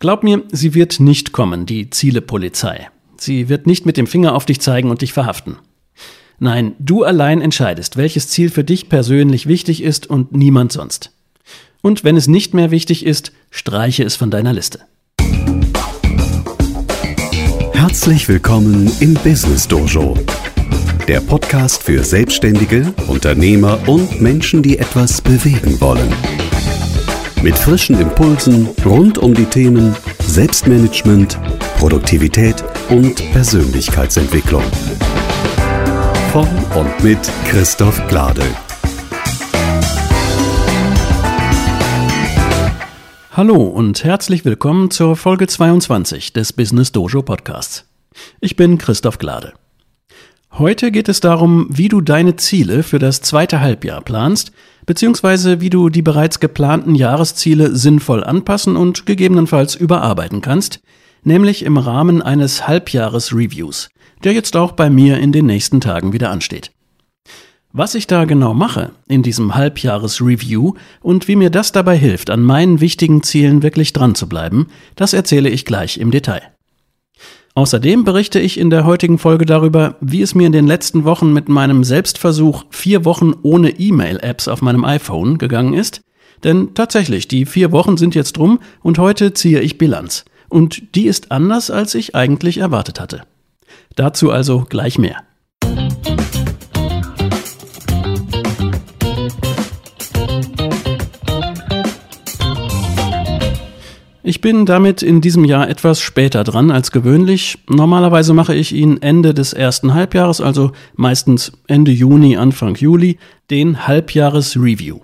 Glaub mir, sie wird nicht kommen, die Zielepolizei. Sie wird nicht mit dem Finger auf dich zeigen und dich verhaften. Nein, du allein entscheidest, welches Ziel für dich persönlich wichtig ist und niemand sonst. Und wenn es nicht mehr wichtig ist, streiche es von deiner Liste. Herzlich willkommen im Business Dojo, der Podcast für Selbstständige, Unternehmer und Menschen, die etwas bewegen wollen. Mit frischen Impulsen rund um die Themen Selbstmanagement, Produktivität und Persönlichkeitsentwicklung von und mit Christoph Glade. Hallo und herzlich willkommen zur Folge 22 des Business Dojo Podcasts. Ich bin Christoph Glade. Heute geht es darum, wie du deine Ziele für das zweite Halbjahr planst, beziehungsweise wie du die bereits geplanten Jahresziele sinnvoll anpassen und gegebenenfalls überarbeiten kannst, nämlich im Rahmen eines Halbjahres-Reviews, der jetzt auch bei mir in den nächsten Tagen wieder ansteht. Was ich da genau mache in diesem Halbjahres-Review und wie mir das dabei hilft, an meinen wichtigen Zielen wirklich dran zu bleiben, das erzähle ich gleich im Detail. Außerdem berichte ich in der heutigen Folge darüber, wie es mir in den letzten Wochen mit meinem Selbstversuch vier Wochen ohne E-Mail-Apps auf meinem iPhone gegangen ist. Denn tatsächlich, die vier Wochen sind jetzt rum und heute ziehe ich Bilanz. Und die ist anders, als ich eigentlich erwartet hatte. Dazu also gleich mehr. Ich bin damit in diesem Jahr etwas später dran als gewöhnlich. Normalerweise mache ich ihn Ende des ersten Halbjahres, also meistens Ende Juni, Anfang Juli, den Halbjahres-Review.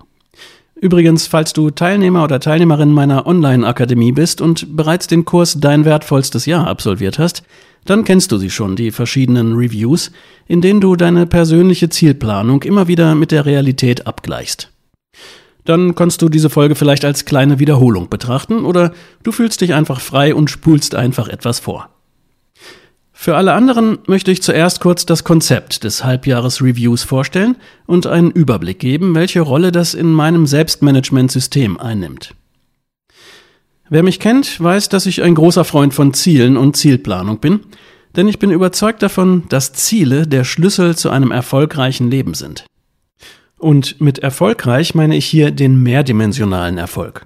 Übrigens, falls du Teilnehmer oder Teilnehmerin meiner Online-Akademie bist und bereits den Kurs Dein wertvollstes Jahr absolviert hast, dann kennst du sie schon, die verschiedenen Reviews, in denen du deine persönliche Zielplanung immer wieder mit der Realität abgleichst. Dann kannst du diese Folge vielleicht als kleine Wiederholung betrachten oder du fühlst dich einfach frei und spulst einfach etwas vor. Für alle anderen möchte ich zuerst kurz das Konzept des Halbjahres-Reviews vorstellen und einen Überblick geben, welche Rolle das in meinem Selbstmanagementsystem einnimmt. Wer mich kennt, weiß, dass ich ein großer Freund von Zielen und Zielplanung bin, denn ich bin überzeugt davon, dass Ziele der Schlüssel zu einem erfolgreichen Leben sind. Und mit erfolgreich meine ich hier den mehrdimensionalen Erfolg.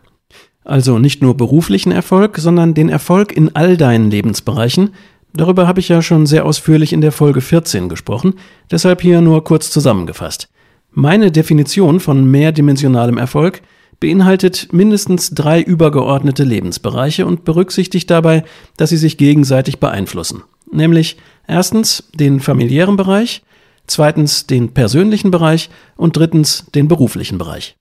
Also nicht nur beruflichen Erfolg, sondern den Erfolg in all deinen Lebensbereichen. Darüber habe ich ja schon sehr ausführlich in der Folge 14 gesprochen, deshalb hier nur kurz zusammengefasst. Meine Definition von mehrdimensionalem Erfolg beinhaltet mindestens drei übergeordnete Lebensbereiche und berücksichtigt dabei, dass sie sich gegenseitig beeinflussen. Nämlich erstens den familiären Bereich, zweitens den persönlichen Bereich und drittens den beruflichen Bereich.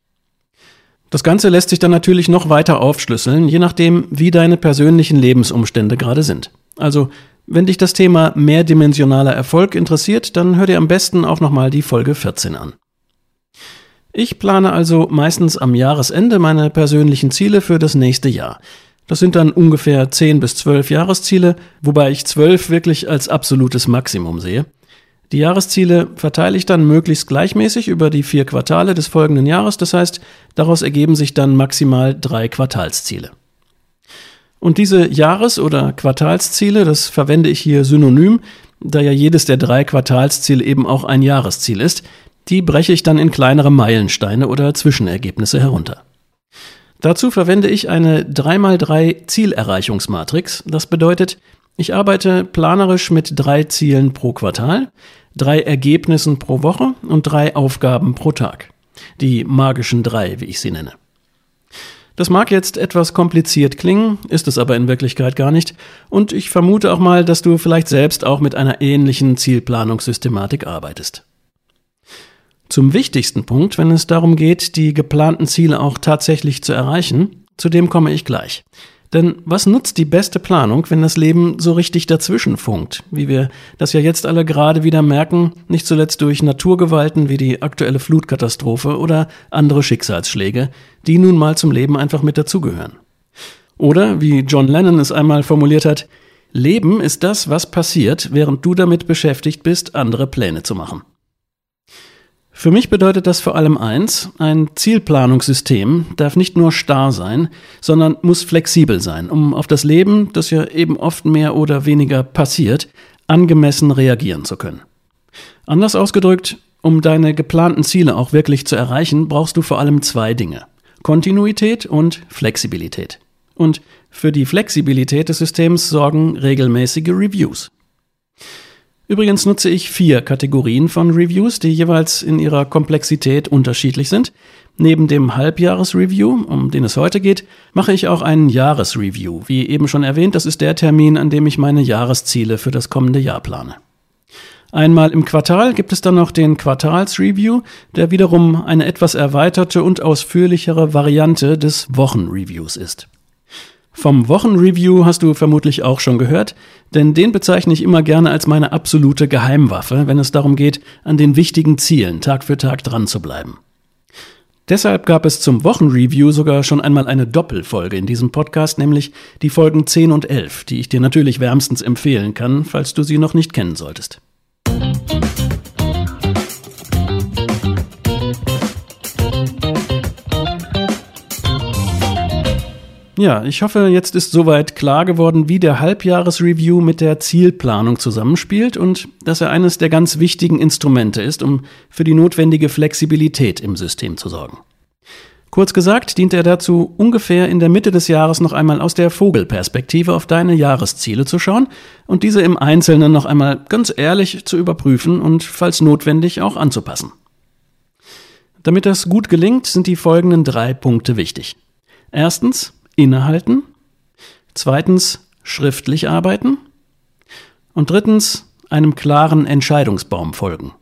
Das Ganze lässt sich dann natürlich noch weiter aufschlüsseln, je nachdem, wie deine persönlichen Lebensumstände gerade sind. Also, wenn dich das Thema mehrdimensionaler Erfolg interessiert, dann hör dir am besten auch nochmal die Folge 14 an. Ich plane also meistens am Jahresende meine persönlichen Ziele für das nächste Jahr. Das sind dann ungefähr 10 bis 12 Jahresziele, wobei ich 12 wirklich als absolutes Maximum sehe. Die Jahresziele verteile ich dann möglichst gleichmäßig über die vier Quartale des folgenden Jahres, das heißt, daraus ergeben sich dann maximal drei Quartalsziele. Und diese Jahres- oder Quartalsziele, das verwende ich hier synonym, da ja jedes der drei Quartalsziele eben auch ein Jahresziel ist, die breche ich dann in kleinere Meilensteine oder Zwischenergebnisse herunter. Dazu verwende ich eine 3x3 Zielerreichungsmatrix. Das bedeutet, ich arbeite planerisch mit drei Zielen pro Quartal, drei Ergebnissen pro Woche und drei Aufgaben pro Tag. Die magischen drei, wie ich sie nenne. Das mag jetzt etwas kompliziert klingen, ist es aber in Wirklichkeit gar nicht, und ich vermute auch mal, dass du vielleicht selbst auch mit einer ähnlichen Zielplanungssystematik arbeitest. Zum wichtigsten Punkt, wenn es darum geht, die geplanten Ziele auch tatsächlich zu erreichen, zu dem komme ich gleich. Denn was nutzt die beste Planung, wenn das Leben so richtig dazwischen funkt, wie wir das ja jetzt alle gerade wieder merken, nicht zuletzt durch Naturgewalten wie die aktuelle Flutkatastrophe oder andere Schicksalsschläge, die nun mal zum Leben einfach mit dazugehören. Oder, wie John Lennon es einmal formuliert hat, Leben ist das, was passiert, während du damit beschäftigt bist, andere Pläne zu machen. Für mich bedeutet das vor allem eins, ein Zielplanungssystem darf nicht nur starr sein, sondern muss flexibel sein, um auf das Leben, das ja eben oft mehr oder weniger passiert, angemessen reagieren zu können. Anders ausgedrückt, um deine geplanten Ziele auch wirklich zu erreichen, brauchst du vor allem zwei Dinge. Kontinuität und Flexibilität. Und für die Flexibilität des Systems sorgen regelmäßige Reviews. Übrigens nutze ich vier Kategorien von Reviews, die jeweils in ihrer Komplexität unterschiedlich sind. Neben dem Halbjahresreview, um den es heute geht, mache ich auch einen Jahresreview. Wie eben schon erwähnt, das ist der Termin, an dem ich meine Jahresziele für das kommende Jahr plane. Einmal im Quartal gibt es dann noch den Quartalsreview, der wiederum eine etwas erweiterte und ausführlichere Variante des Wochenreviews ist. Vom Wochenreview hast du vermutlich auch schon gehört, denn den bezeichne ich immer gerne als meine absolute Geheimwaffe, wenn es darum geht, an den wichtigen Zielen Tag für Tag dran zu bleiben. Deshalb gab es zum Wochenreview sogar schon einmal eine Doppelfolge in diesem Podcast, nämlich die Folgen 10 und 11, die ich dir natürlich wärmstens empfehlen kann, falls du sie noch nicht kennen solltest. Ja, ich hoffe, jetzt ist soweit klar geworden, wie der Halbjahresreview mit der Zielplanung zusammenspielt und dass er eines der ganz wichtigen Instrumente ist, um für die notwendige Flexibilität im System zu sorgen. Kurz gesagt dient er dazu, ungefähr in der Mitte des Jahres noch einmal aus der Vogelperspektive auf deine Jahresziele zu schauen und diese im Einzelnen noch einmal ganz ehrlich zu überprüfen und falls notwendig auch anzupassen. Damit das gut gelingt, sind die folgenden drei Punkte wichtig. Erstens, innehalten. Zweitens schriftlich arbeiten. Und drittens einem klaren Entscheidungsbaum folgen.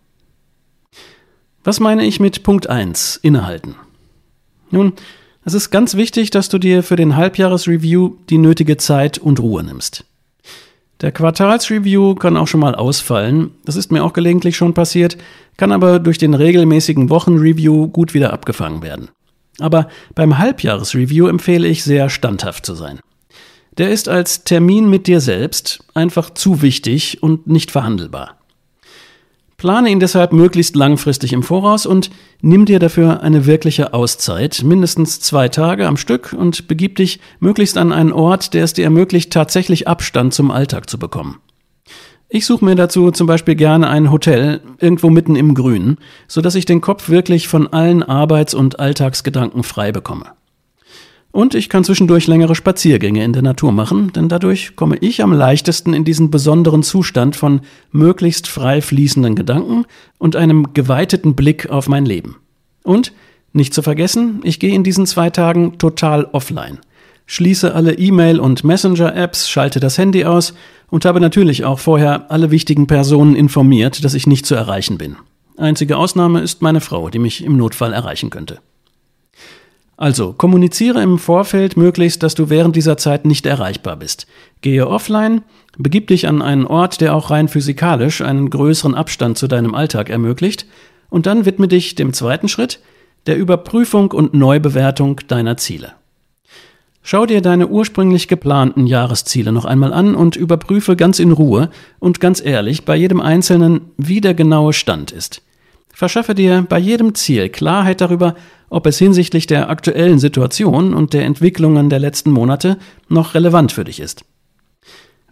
Was meine ich mit Punkt 1, innehalten? Nun, es ist ganz wichtig, dass du dir für den Halbjahresreview die nötige Zeit und Ruhe nimmst. Der Quartalsreview kann auch schon mal ausfallen, das ist mir auch gelegentlich schon passiert, kann aber durch den regelmäßigen Wochenreview gut wieder abgefangen werden. Aber beim Halbjahresreview empfehle ich sehr standhaft zu sein. Der ist als Termin mit dir selbst einfach zu wichtig und nicht verhandelbar. Plane ihn deshalb möglichst langfristig im Voraus und nimm dir dafür eine wirkliche Auszeit, mindestens zwei Tage am Stück und begib dich möglichst an einen Ort, der es dir ermöglicht, tatsächlich Abstand zum Alltag zu bekommen. Ich suche mir dazu zum Beispiel gerne ein Hotel irgendwo mitten im Grün, so dass ich den Kopf wirklich von allen Arbeits- und Alltagsgedanken frei bekomme. Und ich kann zwischendurch längere Spaziergänge in der Natur machen, denn dadurch komme ich am leichtesten in diesen besonderen Zustand von möglichst frei fließenden Gedanken und einem geweiteten Blick auf mein Leben. Und, nicht zu vergessen, ich gehe in diesen zwei Tagen total offline schließe alle E-Mail- und Messenger-Apps, schalte das Handy aus und habe natürlich auch vorher alle wichtigen Personen informiert, dass ich nicht zu erreichen bin. Einzige Ausnahme ist meine Frau, die mich im Notfall erreichen könnte. Also, kommuniziere im Vorfeld möglichst, dass du während dieser Zeit nicht erreichbar bist. Gehe offline, begib dich an einen Ort, der auch rein physikalisch einen größeren Abstand zu deinem Alltag ermöglicht, und dann widme dich dem zweiten Schritt, der Überprüfung und Neubewertung deiner Ziele. Schau dir deine ursprünglich geplanten Jahresziele noch einmal an und überprüfe ganz in Ruhe und ganz ehrlich bei jedem einzelnen, wie der genaue Stand ist. Verschaffe dir bei jedem Ziel Klarheit darüber, ob es hinsichtlich der aktuellen Situation und der Entwicklungen der letzten Monate noch relevant für dich ist.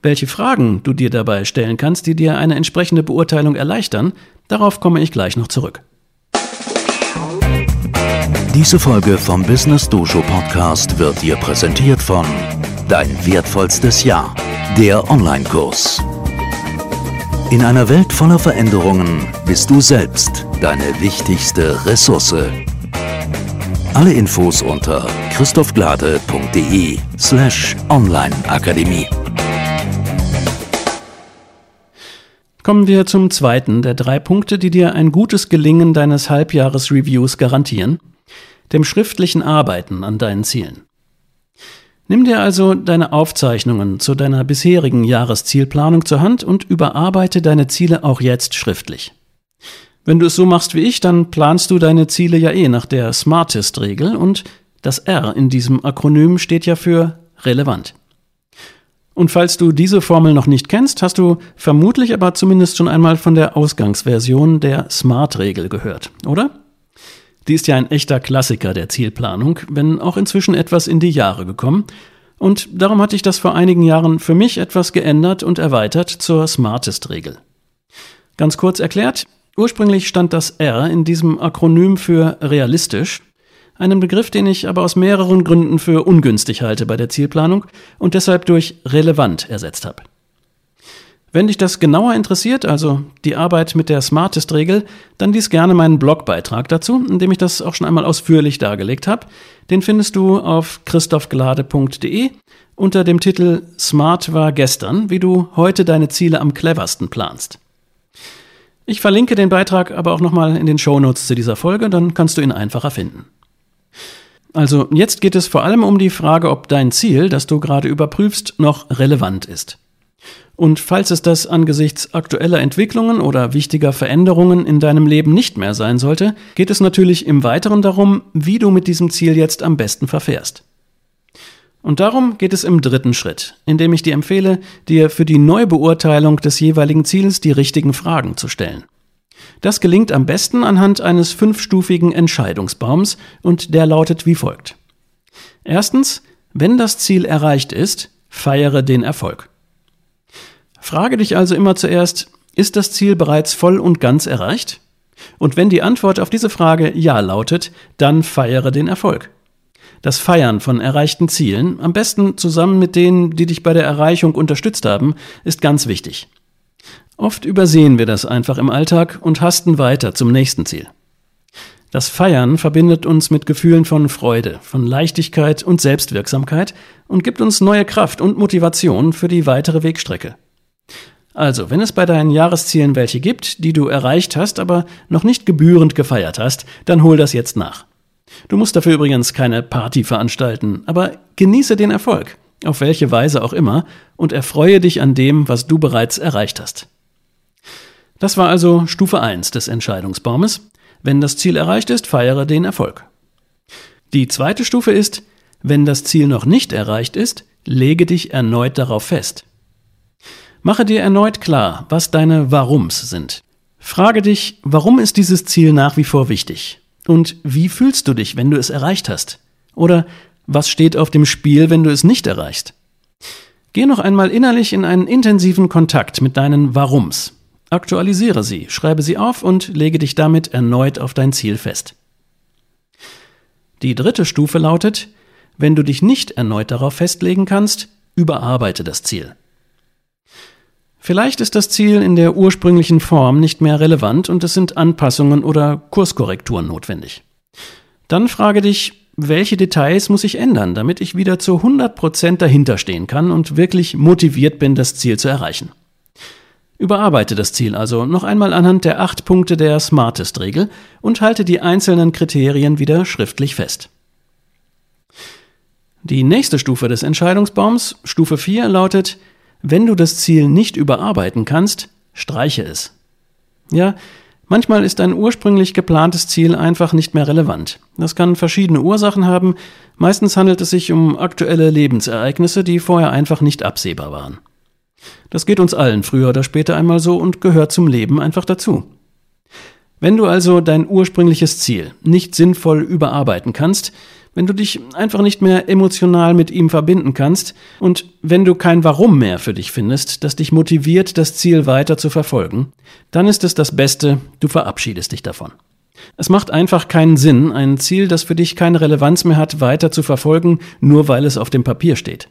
Welche Fragen du dir dabei stellen kannst, die dir eine entsprechende Beurteilung erleichtern, darauf komme ich gleich noch zurück. Diese Folge vom Business Dojo Podcast wird dir präsentiert von Dein wertvollstes Jahr, der Online-Kurs. In einer Welt voller Veränderungen bist du selbst deine wichtigste Ressource. Alle Infos unter christophglade.de slash onlineakademie. Kommen wir zum zweiten der drei Punkte, die dir ein gutes Gelingen deines Halbjahresreviews garantieren – dem schriftlichen Arbeiten an deinen Zielen. Nimm dir also deine Aufzeichnungen zu deiner bisherigen Jahreszielplanung zur Hand und überarbeite deine Ziele auch jetzt schriftlich. Wenn du es so machst wie ich, dann planst du deine Ziele ja eh nach der Smartest-Regel und das R in diesem Akronym steht ja für relevant. Und falls du diese Formel noch nicht kennst, hast du vermutlich aber zumindest schon einmal von der Ausgangsversion der SMART-Regel gehört, oder? Die ist ja ein echter Klassiker der Zielplanung, wenn auch inzwischen etwas in die Jahre gekommen. Und darum hatte ich das vor einigen Jahren für mich etwas geändert und erweitert zur Smartest-Regel. Ganz kurz erklärt, ursprünglich stand das R in diesem Akronym für realistisch, einen Begriff, den ich aber aus mehreren Gründen für ungünstig halte bei der Zielplanung und deshalb durch relevant ersetzt habe. Wenn dich das genauer interessiert, also die Arbeit mit der Smartest-Regel, dann lies gerne meinen Blogbeitrag dazu, in dem ich das auch schon einmal ausführlich dargelegt habe. Den findest du auf christophglade.de unter dem Titel Smart war gestern, wie du heute deine Ziele am cleversten planst. Ich verlinke den Beitrag aber auch nochmal in den Shownotes zu dieser Folge, dann kannst du ihn einfacher finden. Also jetzt geht es vor allem um die Frage, ob dein Ziel, das du gerade überprüfst, noch relevant ist. Und falls es das angesichts aktueller Entwicklungen oder wichtiger Veränderungen in deinem Leben nicht mehr sein sollte, geht es natürlich im Weiteren darum, wie du mit diesem Ziel jetzt am besten verfährst. Und darum geht es im dritten Schritt, indem ich dir empfehle, dir für die Neubeurteilung des jeweiligen Ziels die richtigen Fragen zu stellen. Das gelingt am besten anhand eines fünfstufigen Entscheidungsbaums und der lautet wie folgt. Erstens, wenn das Ziel erreicht ist, feiere den Erfolg. Frage dich also immer zuerst, ist das Ziel bereits voll und ganz erreicht? Und wenn die Antwort auf diese Frage Ja lautet, dann feiere den Erfolg. Das Feiern von erreichten Zielen, am besten zusammen mit denen, die dich bei der Erreichung unterstützt haben, ist ganz wichtig. Oft übersehen wir das einfach im Alltag und hasten weiter zum nächsten Ziel. Das Feiern verbindet uns mit Gefühlen von Freude, von Leichtigkeit und Selbstwirksamkeit und gibt uns neue Kraft und Motivation für die weitere Wegstrecke. Also, wenn es bei deinen Jahreszielen welche gibt, die du erreicht hast, aber noch nicht gebührend gefeiert hast, dann hol das jetzt nach. Du musst dafür übrigens keine Party veranstalten, aber genieße den Erfolg, auf welche Weise auch immer, und erfreue dich an dem, was du bereits erreicht hast. Das war also Stufe 1 des Entscheidungsbaumes. Wenn das Ziel erreicht ist, feiere den Erfolg. Die zweite Stufe ist, wenn das Ziel noch nicht erreicht ist, lege dich erneut darauf fest. Mache dir erneut klar, was deine Warums sind. Frage dich, warum ist dieses Ziel nach wie vor wichtig? Und wie fühlst du dich, wenn du es erreicht hast? Oder was steht auf dem Spiel, wenn du es nicht erreichst? Geh noch einmal innerlich in einen intensiven Kontakt mit deinen Warums. Aktualisiere sie, schreibe sie auf und lege dich damit erneut auf dein Ziel fest. Die dritte Stufe lautet, wenn du dich nicht erneut darauf festlegen kannst, überarbeite das Ziel. Vielleicht ist das Ziel in der ursprünglichen Form nicht mehr relevant und es sind Anpassungen oder Kurskorrekturen notwendig. Dann frage dich, welche Details muss ich ändern, damit ich wieder zu 100% dahinter stehen kann und wirklich motiviert bin, das Ziel zu erreichen. Überarbeite das Ziel also noch einmal anhand der acht Punkte der Smartest-Regel und halte die einzelnen Kriterien wieder schriftlich fest. Die nächste Stufe des Entscheidungsbaums, Stufe 4, lautet, wenn du das Ziel nicht überarbeiten kannst, streiche es. Ja, manchmal ist ein ursprünglich geplantes Ziel einfach nicht mehr relevant. Das kann verschiedene Ursachen haben, meistens handelt es sich um aktuelle Lebensereignisse, die vorher einfach nicht absehbar waren. Das geht uns allen früher oder später einmal so und gehört zum Leben einfach dazu. Wenn du also dein ursprüngliches Ziel nicht sinnvoll überarbeiten kannst, wenn du dich einfach nicht mehr emotional mit ihm verbinden kannst und wenn du kein Warum mehr für dich findest, das dich motiviert, das Ziel weiter zu verfolgen, dann ist es das Beste, du verabschiedest dich davon. Es macht einfach keinen Sinn, ein Ziel, das für dich keine Relevanz mehr hat, weiter zu verfolgen, nur weil es auf dem Papier steht.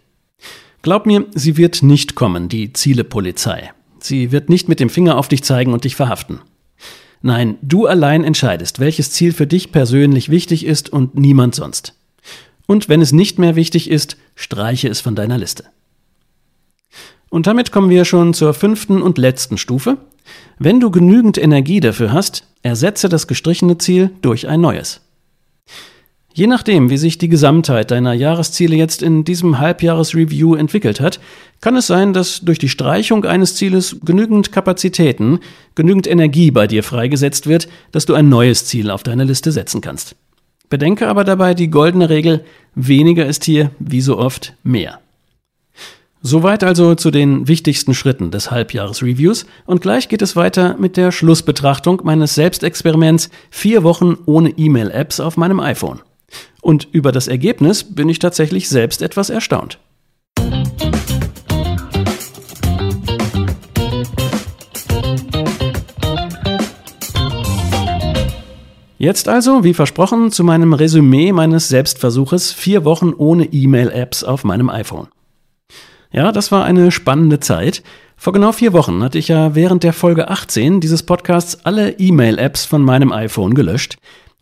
Glaub mir, sie wird nicht kommen, die Zielepolizei. Sie wird nicht mit dem Finger auf dich zeigen und dich verhaften. Nein, du allein entscheidest, welches Ziel für dich persönlich wichtig ist und niemand sonst. Und wenn es nicht mehr wichtig ist, streiche es von deiner Liste. Und damit kommen wir schon zur fünften und letzten Stufe. Wenn du genügend Energie dafür hast, ersetze das gestrichene Ziel durch ein neues. Je nachdem, wie sich die Gesamtheit deiner Jahresziele jetzt in diesem Halbjahresreview entwickelt hat, kann es sein, dass durch die Streichung eines Zieles genügend Kapazitäten, genügend Energie bei dir freigesetzt wird, dass du ein neues Ziel auf deine Liste setzen kannst. Bedenke aber dabei die goldene Regel, weniger ist hier, wie so oft, mehr. Soweit also zu den wichtigsten Schritten des Halbjahresreviews und gleich geht es weiter mit der Schlussbetrachtung meines Selbstexperiments vier Wochen ohne E-Mail-Apps auf meinem iPhone. Und über das Ergebnis bin ich tatsächlich selbst etwas erstaunt. Jetzt also, wie versprochen, zu meinem Resümee meines Selbstversuches vier Wochen ohne E-Mail-Apps auf meinem iPhone. Ja, das war eine spannende Zeit. Vor genau vier Wochen hatte ich ja während der Folge 18 dieses Podcasts alle E-Mail-Apps von meinem iPhone gelöscht.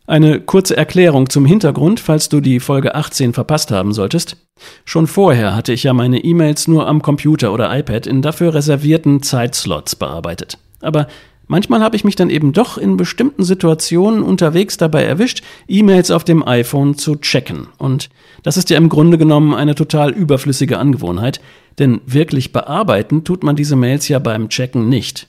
Eine kurze Erklärung zum Hintergrund, falls du die Folge 18 verpasst haben solltest. Schon vorher hatte ich ja meine E-Mails nur am Computer oder iPad in dafür reservierten Zeitslots bearbeitet. Aber Manchmal habe ich mich dann eben doch in bestimmten Situationen unterwegs dabei erwischt, E-Mails auf dem iPhone zu checken. Und das ist ja im Grunde genommen eine total überflüssige Angewohnheit, denn wirklich bearbeiten tut man diese Mails ja beim Checken nicht.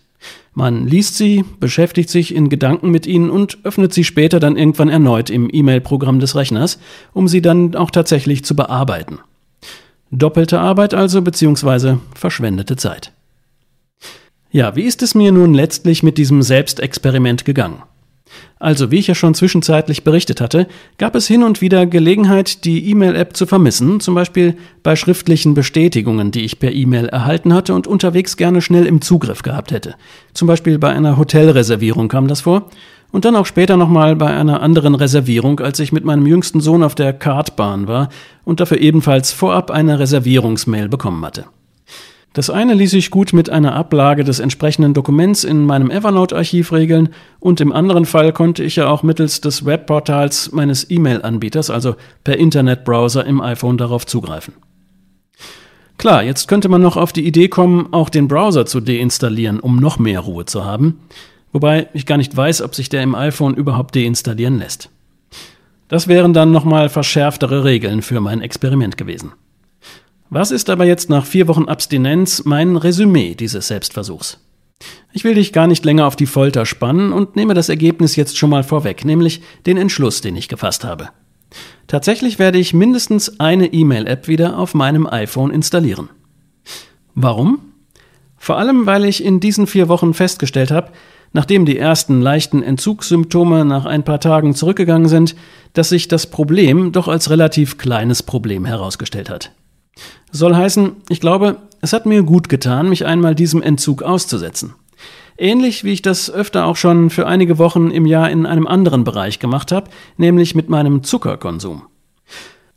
Man liest sie, beschäftigt sich in Gedanken mit ihnen und öffnet sie später dann irgendwann erneut im E-Mail-Programm des Rechners, um sie dann auch tatsächlich zu bearbeiten. Doppelte Arbeit also, beziehungsweise verschwendete Zeit. Ja, wie ist es mir nun letztlich mit diesem Selbstexperiment gegangen? Also, wie ich ja schon zwischenzeitlich berichtet hatte, gab es hin und wieder Gelegenheit, die E-Mail-App zu vermissen, zum Beispiel bei schriftlichen Bestätigungen, die ich per E-Mail erhalten hatte und unterwegs gerne schnell im Zugriff gehabt hätte. Zum Beispiel bei einer Hotelreservierung kam das vor und dann auch später nochmal bei einer anderen Reservierung, als ich mit meinem jüngsten Sohn auf der Kartbahn war und dafür ebenfalls vorab eine Reservierungsmail bekommen hatte. Das eine ließ sich gut mit einer Ablage des entsprechenden Dokuments in meinem Evernote-Archiv regeln und im anderen Fall konnte ich ja auch mittels des Webportals meines E-Mail-Anbieters, also per Internetbrowser im iPhone darauf zugreifen. Klar, jetzt könnte man noch auf die Idee kommen, auch den Browser zu deinstallieren, um noch mehr Ruhe zu haben, wobei ich gar nicht weiß, ob sich der im iPhone überhaupt deinstallieren lässt. Das wären dann nochmal verschärftere Regeln für mein Experiment gewesen. Was ist aber jetzt nach vier Wochen Abstinenz mein Resümee dieses Selbstversuchs? Ich will dich gar nicht länger auf die Folter spannen und nehme das Ergebnis jetzt schon mal vorweg, nämlich den Entschluss, den ich gefasst habe. Tatsächlich werde ich mindestens eine E-Mail-App wieder auf meinem iPhone installieren. Warum? Vor allem, weil ich in diesen vier Wochen festgestellt habe, nachdem die ersten leichten Entzugssymptome nach ein paar Tagen zurückgegangen sind, dass sich das Problem doch als relativ kleines Problem herausgestellt hat. Soll heißen, ich glaube, es hat mir gut getan, mich einmal diesem Entzug auszusetzen. Ähnlich wie ich das öfter auch schon für einige Wochen im Jahr in einem anderen Bereich gemacht habe, nämlich mit meinem Zuckerkonsum.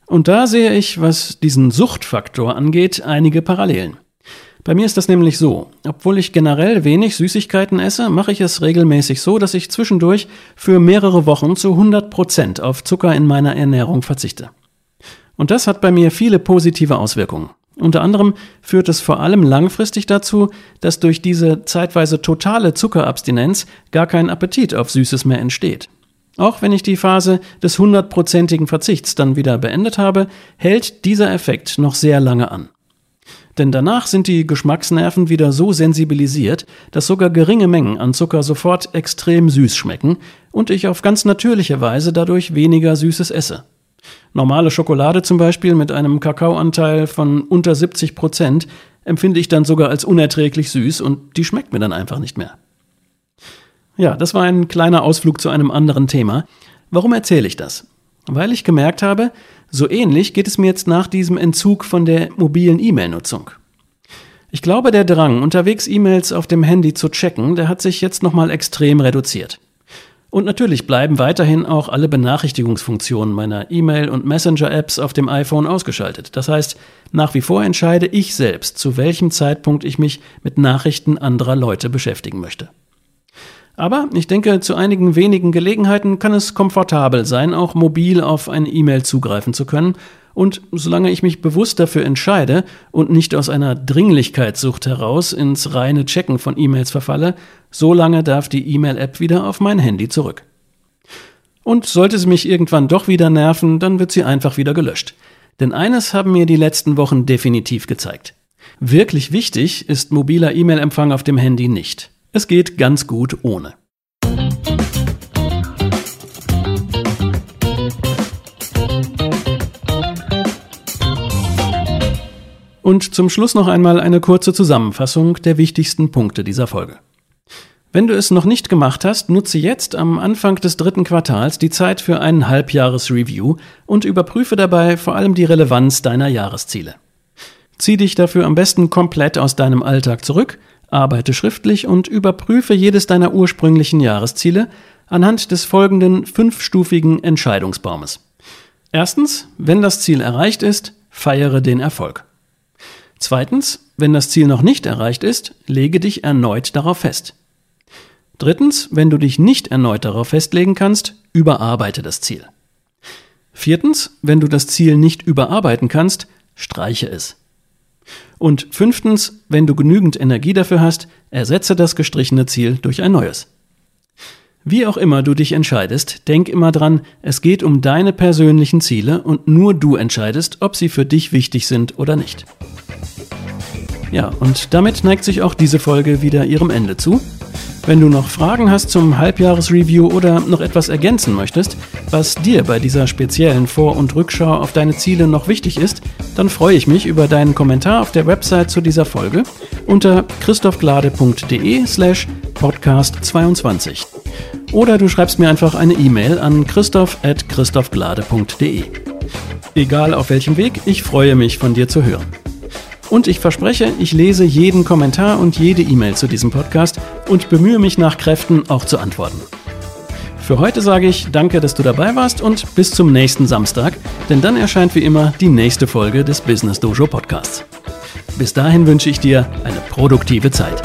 Und da sehe ich, was diesen Suchtfaktor angeht, einige Parallelen. Bei mir ist das nämlich so, obwohl ich generell wenig Süßigkeiten esse, mache ich es regelmäßig so, dass ich zwischendurch für mehrere Wochen zu 100 Prozent auf Zucker in meiner Ernährung verzichte. Und das hat bei mir viele positive Auswirkungen. Unter anderem führt es vor allem langfristig dazu, dass durch diese zeitweise totale Zuckerabstinenz gar kein Appetit auf Süßes mehr entsteht. Auch wenn ich die Phase des hundertprozentigen Verzichts dann wieder beendet habe, hält dieser Effekt noch sehr lange an. Denn danach sind die Geschmacksnerven wieder so sensibilisiert, dass sogar geringe Mengen an Zucker sofort extrem süß schmecken und ich auf ganz natürliche Weise dadurch weniger Süßes esse. Normale Schokolade zum Beispiel mit einem Kakaoanteil von unter 70 Prozent empfinde ich dann sogar als unerträglich süß und die schmeckt mir dann einfach nicht mehr. Ja, das war ein kleiner Ausflug zu einem anderen Thema. Warum erzähle ich das? Weil ich gemerkt habe, so ähnlich geht es mir jetzt nach diesem Entzug von der mobilen E-Mail-Nutzung. Ich glaube, der Drang, unterwegs E-Mails auf dem Handy zu checken, der hat sich jetzt nochmal extrem reduziert. Und natürlich bleiben weiterhin auch alle Benachrichtigungsfunktionen meiner E-Mail- und Messenger-Apps auf dem iPhone ausgeschaltet. Das heißt, nach wie vor entscheide ich selbst, zu welchem Zeitpunkt ich mich mit Nachrichten anderer Leute beschäftigen möchte. Aber ich denke, zu einigen wenigen Gelegenheiten kann es komfortabel sein, auch mobil auf eine E-Mail zugreifen zu können und solange ich mich bewusst dafür entscheide und nicht aus einer Dringlichkeitssucht heraus ins reine Checken von E-Mails verfalle, solange darf die E-Mail-App wieder auf mein Handy zurück. Und sollte sie mich irgendwann doch wieder nerven, dann wird sie einfach wieder gelöscht. Denn eines haben mir die letzten Wochen definitiv gezeigt. Wirklich wichtig ist mobiler E-Mail-Empfang auf dem Handy nicht. Es geht ganz gut ohne. Und zum Schluss noch einmal eine kurze Zusammenfassung der wichtigsten Punkte dieser Folge. Wenn du es noch nicht gemacht hast, nutze jetzt am Anfang des dritten Quartals die Zeit für ein Halbjahresreview und überprüfe dabei vor allem die Relevanz deiner Jahresziele. Zieh dich dafür am besten komplett aus deinem Alltag zurück, arbeite schriftlich und überprüfe jedes deiner ursprünglichen Jahresziele anhand des folgenden fünfstufigen Entscheidungsbaumes. Erstens, wenn das Ziel erreicht ist, feiere den Erfolg. Zweitens, wenn das Ziel noch nicht erreicht ist, lege dich erneut darauf fest. Drittens, wenn du dich nicht erneut darauf festlegen kannst, überarbeite das Ziel. Viertens, wenn du das Ziel nicht überarbeiten kannst, streiche es. Und fünftens, wenn du genügend Energie dafür hast, ersetze das gestrichene Ziel durch ein neues. Wie auch immer du dich entscheidest, denk immer dran, es geht um deine persönlichen Ziele und nur du entscheidest, ob sie für dich wichtig sind oder nicht. Ja, und damit neigt sich auch diese Folge wieder ihrem Ende zu. Wenn du noch Fragen hast zum Halbjahresreview oder noch etwas ergänzen möchtest, was dir bei dieser speziellen Vor- und Rückschau auf deine Ziele noch wichtig ist, dann freue ich mich über deinen Kommentar auf der Website zu dieser Folge unter christophglade.de slash podcast 22. Oder du schreibst mir einfach eine E-Mail an christoph.christophglade.de. Egal auf welchem Weg, ich freue mich von dir zu hören. Und ich verspreche, ich lese jeden Kommentar und jede E-Mail zu diesem Podcast und bemühe mich nach Kräften auch zu antworten. Für heute sage ich danke, dass du dabei warst und bis zum nächsten Samstag, denn dann erscheint wie immer die nächste Folge des Business Dojo Podcasts. Bis dahin wünsche ich dir eine produktive Zeit.